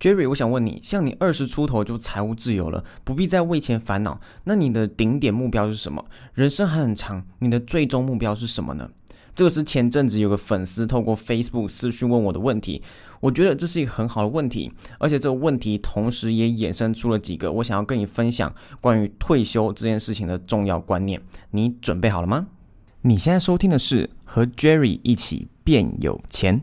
Jerry，我想问你，像你二十出头就财务自由了，不必再为钱烦恼，那你的顶点目标是什么？人生还很长，你的最终目标是什么呢？这个是前阵子有个粉丝透过 Facebook 私讯问我的问题，我觉得这是一个很好的问题，而且这个问题同时也衍生出了几个我想要跟你分享关于退休这件事情的重要观念。你准备好了吗？你现在收听的是和 Jerry 一起变有钱。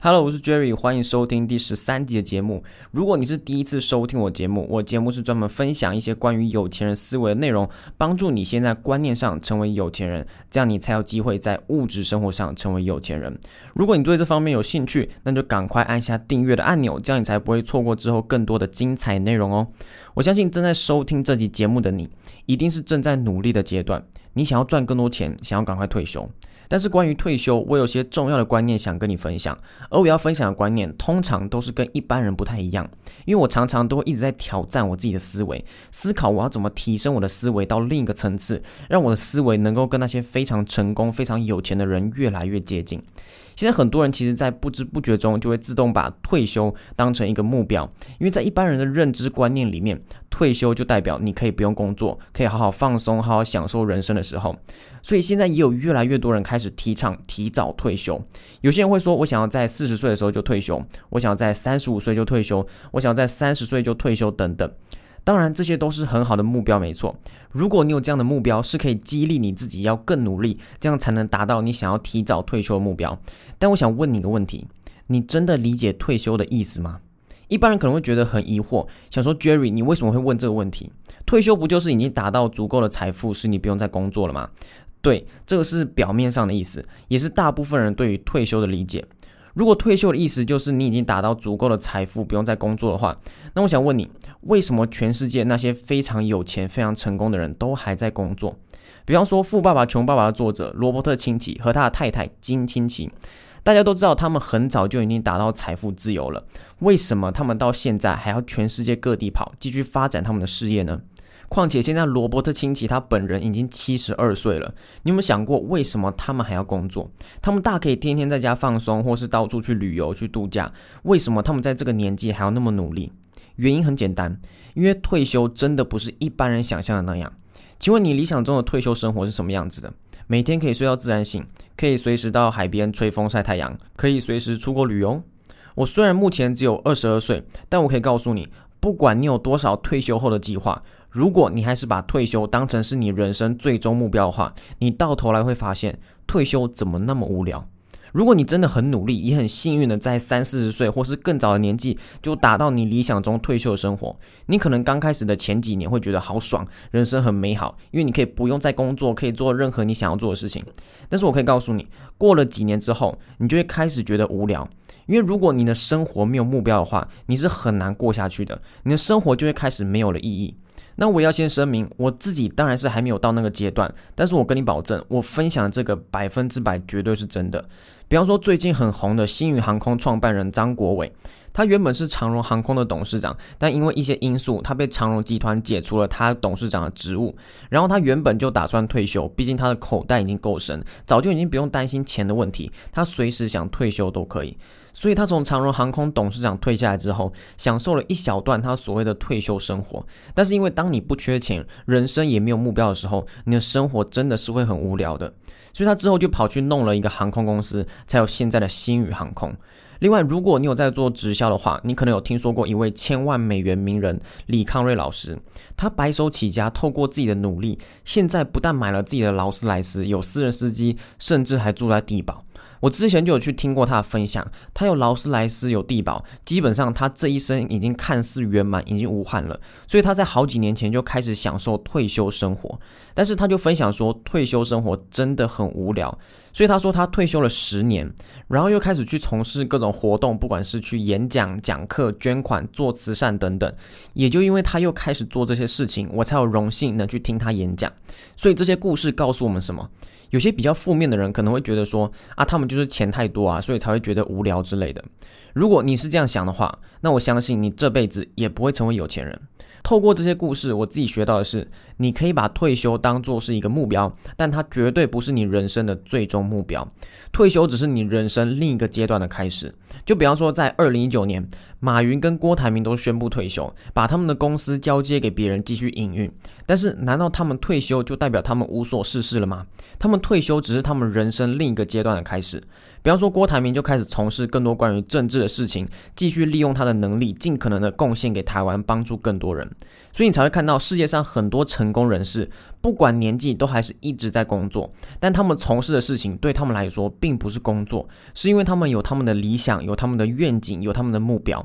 Hello，我是 Jerry，欢迎收听第十三集的节目。如果你是第一次收听我节目，我节目是专门分享一些关于有钱人思维的内容，帮助你先在观念上成为有钱人，这样你才有机会在物质生活上成为有钱人。如果你对这方面有兴趣，那就赶快按下订阅的按钮，这样你才不会错过之后更多的精彩内容哦。我相信正在收听这集节目的你，一定是正在努力的阶段，你想要赚更多钱，想要赶快退休。但是关于退休，我有些重要的观念想跟你分享，而我要分享的观念通常都是跟一般人不太一样，因为我常常都会一直在挑战我自己的思维，思考我要怎么提升我的思维到另一个层次，让我的思维能够跟那些非常成功、非常有钱的人越来越接近。现在很多人其实，在不知不觉中就会自动把退休当成一个目标，因为在一般人的认知观念里面，退休就代表你可以不用工作，可以好好放松、好好享受人生的时候。所以现在也有越来越多人开始提倡提早退休。有些人会说：“我想要在四十岁的时候就退休，我想要在三十五岁就退休，我想要在三十岁就退休，等等。”当然，这些都是很好的目标，没错。如果你有这样的目标，是可以激励你自己要更努力，这样才能达到你想要提早退休的目标。但我想问你一个问题：你真的理解退休的意思吗？一般人可能会觉得很疑惑，想说 Jerry，你为什么会问这个问题？退休不就是已经达到足够的财富，使你不用再工作了吗？对，这个是表面上的意思，也是大部分人对于退休的理解。如果退休的意思就是你已经达到足够的财富，不用再工作的话，那我想问你，为什么全世界那些非常有钱、非常成功的人都还在工作？比方说《富爸爸穷爸爸》的作者罗伯特清崎和他的太太金清崎，大家都知道他们很早就已经达到财富自由了，为什么他们到现在还要全世界各地跑，继续发展他们的事业呢？况且现在罗伯特清崎他本人已经七十二岁了，你有没有想过为什么他们还要工作？他们大可以天天在家放松，或是到处去旅游去度假，为什么他们在这个年纪还要那么努力？原因很简单，因为退休真的不是一般人想象的那样。请问你理想中的退休生活是什么样子的？每天可以睡到自然醒，可以随时到海边吹风晒太阳，可以随时出国旅游。我虽然目前只有二十二岁，但我可以告诉你，不管你有多少退休后的计划。如果你还是把退休当成是你人生最终目标的话，你到头来会发现退休怎么那么无聊。如果你真的很努力，也很幸运的在三四十岁或是更早的年纪就达到你理想中退休的生活，你可能刚开始的前几年会觉得好爽，人生很美好，因为你可以不用再工作，可以做任何你想要做的事情。但是我可以告诉你，过了几年之后，你就会开始觉得无聊，因为如果你的生活没有目标的话，你是很难过下去的，你的生活就会开始没有了意义。那我要先声明，我自己当然是还没有到那个阶段，但是我跟你保证，我分享这个百分之百绝对是真的。比方说，最近很红的星宇航空创办人张国伟，他原本是长荣航空的董事长，但因为一些因素，他被长荣集团解除了他董事长的职务。然后他原本就打算退休，毕竟他的口袋已经够深，早就已经不用担心钱的问题，他随时想退休都可以。所以他从长荣航空董事长退下来之后，享受了一小段他所谓的退休生活。但是因为当你不缺钱，人生也没有目标的时候，你的生活真的是会很无聊的。所以他之后就跑去弄了一个航空公司，才有现在的星宇航空。另外，如果你有在做直销的话，你可能有听说过一位千万美元名人李康瑞老师。他白手起家，透过自己的努力，现在不但买了自己的劳斯莱斯，有私人司机，甚至还住在地堡。我之前就有去听过他的分享，他有劳斯莱斯，有地堡，基本上他这一生已经看似圆满，已经无憾了。所以他在好几年前就开始享受退休生活，但是他就分享说，退休生活真的很无聊。所以他说他退休了十年，然后又开始去从事各种活动，不管是去演讲、讲课、捐款、做慈善等等。也就因为他又开始做这些事情，我才有荣幸能去听他演讲。所以这些故事告诉我们什么？有些比较负面的人可能会觉得说啊，他们就是钱太多啊，所以才会觉得无聊之类的。如果你是这样想的话，那我相信你这辈子也不会成为有钱人。透过这些故事，我自己学到的是，你可以把退休当作是一个目标，但它绝对不是你人生的最终目标。退休只是你人生另一个阶段的开始。就比方说，在二零一九年，马云跟郭台铭都宣布退休，把他们的公司交接给别人继续营运。但是，难道他们退休就代表他们无所事事了吗？他们退休只是他们人生另一个阶段的开始。比方说，郭台铭就开始从事更多关于政治的事情，继续利用他的能力，尽可能的贡献给台湾，帮助更多人。所以你才会看到世界上很多成功人士，不管年纪，都还是一直在工作。但他们从事的事情对他们来说并不是工作，是因为他们有他们的理想，有他们的愿景，有他们的目标。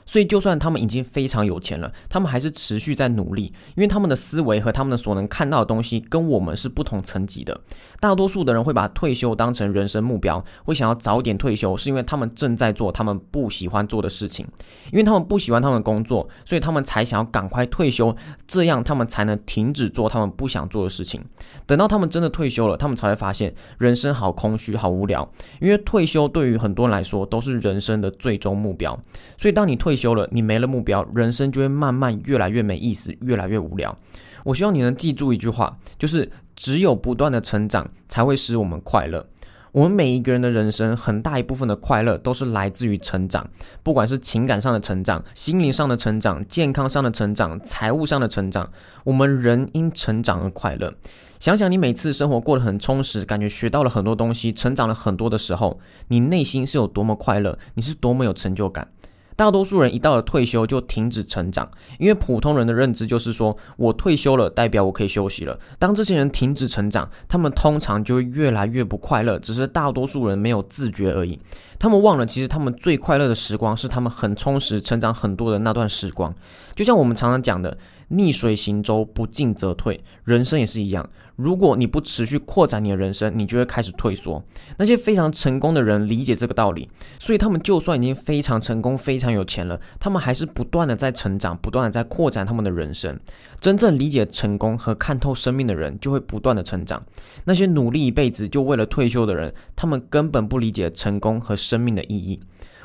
所以就算他们已经非常有钱了，他们还是持续在努力，因为他们的思维和他们的所能看到的东西跟我们是不同层级的。大多数的人会把退休当成人生目标，会想要早点退休，是因为他们正在做他们不喜欢做的事情，因为他们不喜欢他们的工作，所以他们才想要赶快退休。这样他们才能停止做他们不想做的事情。等到他们真的退休了，他们才会发现人生好空虚、好无聊。因为退休对于很多人来说都是人生的最终目标。所以当你退退休了，你没了目标，人生就会慢慢越来越没意思，越来越无聊。我希望你能记住一句话，就是只有不断的成长才会使我们快乐。我们每一个人的人生，很大一部分的快乐都是来自于成长，不管是情感上的成长、心灵上的成长、健康上的成长、财务上的成长，我们人因成长而快乐。想想你每次生活过得很充实，感觉学到了很多东西，成长了很多的时候，你内心是有多么快乐，你是多么有成就感。大多数人一到了退休就停止成长，因为普通人的认知就是说，我退休了代表我可以休息了。当这些人停止成长，他们通常就会越来越不快乐，只是大多数人没有自觉而已。他们忘了，其实他们最快乐的时光是他们很充实、成长很多的那段时光。就像我们常常讲的。逆水行舟，不进则退。人生也是一样，如果你不持续扩展你的人生，你就会开始退缩。那些非常成功的人理解这个道理，所以他们就算已经非常成功、非常有钱了，他们还是不断的在成长，不断的在扩展他们的人生。真正理解成功和看透生命的人，就会不断的成长。那些努力一辈子就为了退休的人，他们根本不理解成功和生命的意义。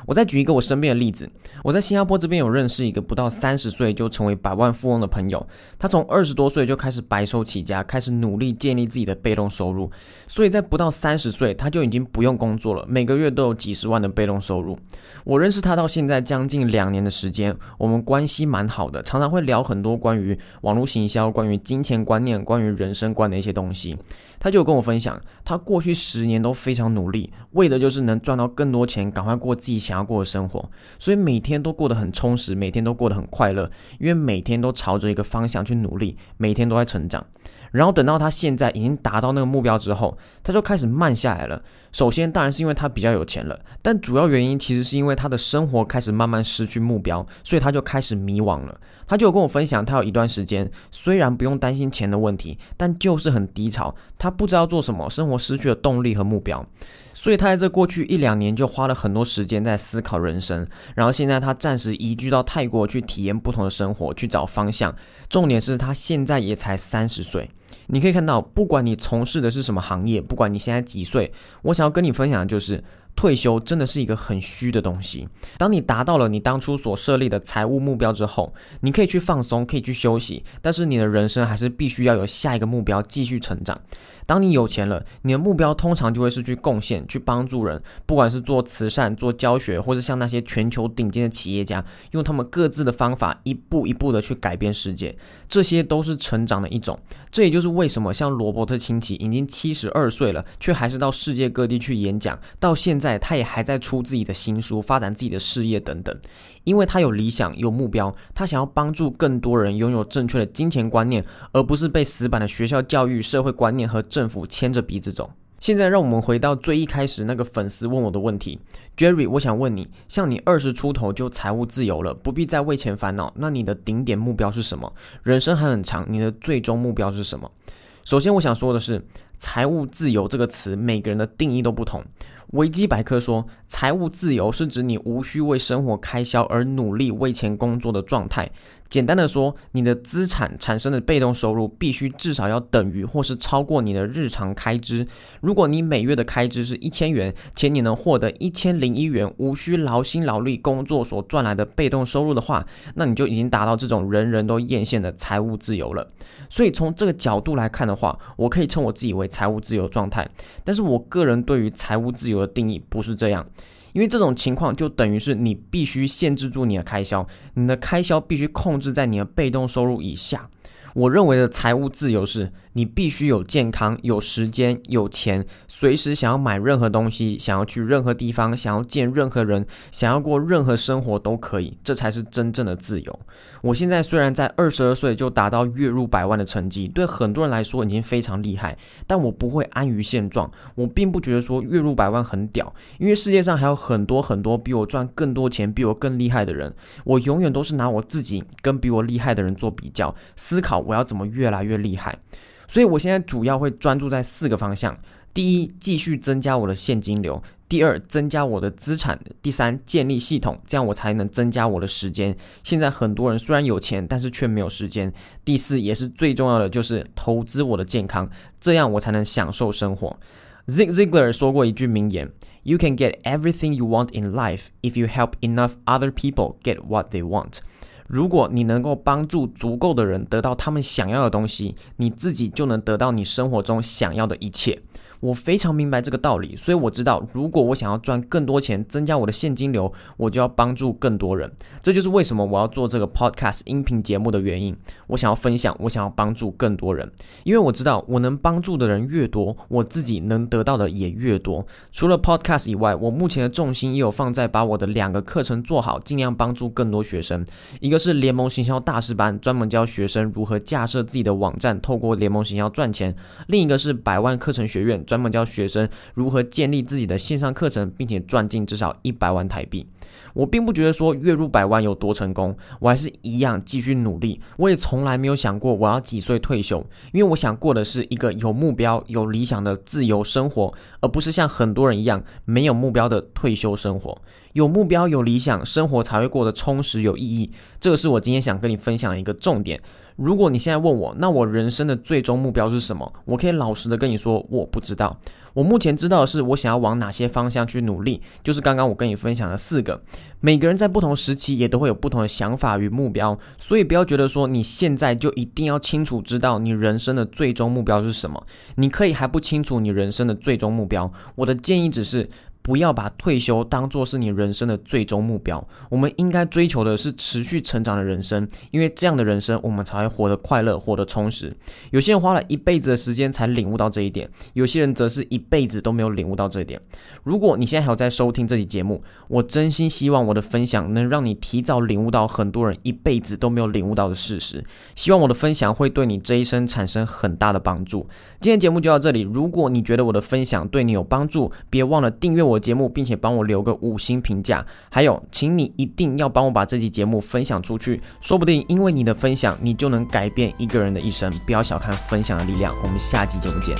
我再举一个我身边的例子，我在新加坡这边有认识一个不到三十岁就成为百万富翁的朋友，他从二十多岁就开始白手起家，开始努力建立自己的被动收入，所以在不到三十岁他就已经不用工作了，每个月都有几十万的被动收入。我认识他到现在将近两年的时间，我们关系蛮好的，常常会聊很多关于网络行销、关于金钱观念、关于人生观的一些东西。他就跟我分享，他过去十年都非常努力，为的就是能赚到更多钱，赶快过自己想要过的生活，所以每天都过得很充实，每天都过得很快乐，因为每天都朝着一个方向去努力，每天都在成长。然后等到他现在已经达到那个目标之后，他就开始慢下来了。首先，当然是因为他比较有钱了，但主要原因其实是因为他的生活开始慢慢失去目标，所以他就开始迷惘了。他就跟我分享，他有一段时间虽然不用担心钱的问题，但就是很低潮，他不知道做什么，生活失去了动力和目标。所以他在这过去一两年就花了很多时间在思考人生。然后现在他暂时移居到泰国去体验不同的生活，去找方向。重点是他现在也才三十岁。你可以看到，不管你从事的是什么行业，不管你现在几岁，我想要跟你分享的就是，退休真的是一个很虚的东西。当你达到了你当初所设立的财务目标之后，你可以去放松，可以去休息，但是你的人生还是必须要有下一个目标，继续成长。当你有钱了，你的目标通常就会是去贡献、去帮助人，不管是做慈善、做教学，或是像那些全球顶尖的企业家，用他们各自的方法，一步一步的去改变世界，这些都是成长的一种。这也就是为什么像罗伯特清崎已经七十二岁了，却还是到世界各地去演讲，到现在他也还在出自己的新书，发展自己的事业等等。因为他有理想、有目标，他想要帮助更多人拥有正确的金钱观念，而不是被死板的学校教育、社会观念和政府牵着鼻子走。现在让我们回到最一开始那个粉丝问我的问题，Jerry，我想问你，像你二十出头就财务自由了，不必再为钱烦恼，那你的顶点目标是什么？人生还很长，你的最终目标是什么？首先，我想说的是，财务自由这个词，每个人的定义都不同。维基百科说，财务自由是指你无需为生活开销而努力为钱工作的状态。简单的说，你的资产产生的被动收入必须至少要等于或是超过你的日常开支。如果你每月的开支是一千元，且你能获得一千零一元无需劳心劳力工作所赚来的被动收入的话，那你就已经达到这种人人都艳羡的财务自由了。所以从这个角度来看的话，我可以称我自己为财务自由状态。但是我个人对于财务自由的定义不是这样。因为这种情况就等于是你必须限制住你的开销，你的开销必须控制在你的被动收入以下。我认为的财务自由是，你必须有健康、有时间、有钱，随时想要买任何东西，想要去任何地方，想要见任何人，想要过任何生活都可以，这才是真正的自由。我现在虽然在二十二岁就达到月入百万的成绩，对很多人来说已经非常厉害，但我不会安于现状。我并不觉得说月入百万很屌，因为世界上还有很多很多比我赚更多钱、比我更厉害的人。我永远都是拿我自己跟比我厉害的人做比较，思考。我要怎么越来越厉害？所以我现在主要会专注在四个方向：第一，继续增加我的现金流；第二，增加我的资产；第三，建立系统，这样我才能增加我的时间。现在很多人虽然有钱，但是却没有时间。第四，也是最重要的，就是投资我的健康，这样我才能享受生活。Zig Ziglar 说过一句名言：“You can get everything you want in life if you help enough other people get what they want。”如果你能够帮助足够的人得到他们想要的东西，你自己就能得到你生活中想要的一切。我非常明白这个道理，所以我知道，如果我想要赚更多钱，增加我的现金流，我就要帮助更多人。这就是为什么我要做这个 podcast 音频节目的原因。我想要分享，我想要帮助更多人，因为我知道，我能帮助的人越多，我自己能得到的也越多。除了 podcast 以外，我目前的重心也有放在把我的两个课程做好，尽量帮助更多学生。一个是联盟行销大师班，专门教学生如何架设自己的网站，透过联盟行销赚钱；另一个是百万课程学院。专门教学生如何建立自己的线上课程，并且赚进至少一百万台币。我并不觉得说月入百万有多成功，我还是一样继续努力。我也从从来没有想过我要几岁退休，因为我想过的是一个有目标、有理想的自由生活，而不是像很多人一样没有目标的退休生活。有目标、有理想，生活才会过得充实有意义。这个是我今天想跟你分享的一个重点。如果你现在问我，那我人生的最终目标是什么？我可以老实的跟你说，我不知道。我目前知道的是，我想要往哪些方向去努力，就是刚刚我跟你分享的四个。每个人在不同时期也都会有不同的想法与目标，所以不要觉得说你现在就一定要清楚知道你人生的最终目标是什么。你可以还不清楚你人生的最终目标。我的建议只是，不要把退休当作是你人生的最终目标。我们应该追求的是持续成长的人生，因为这样的人生我们才会活得快乐，活得充实。有些人花了一辈子的时间才领悟到这一点，有些人则是一辈子都没有领悟到这一点。如果你现在还有在收听这期节目，我真心希望我的分享能让你提早领悟到很多人一辈子都没有领悟到的事实。希望我的分享会对你这一生产生很大的帮助。今天节目就到这里，如果你觉得我的分享对你有帮助，别忘了订阅我节目，并且帮我留个五星评价。还有，请你一定要帮我把这期节目分享出去，说不定因为你的分享，你就能改变一个人的一生。不要小看分享的力量。我们下期节目见。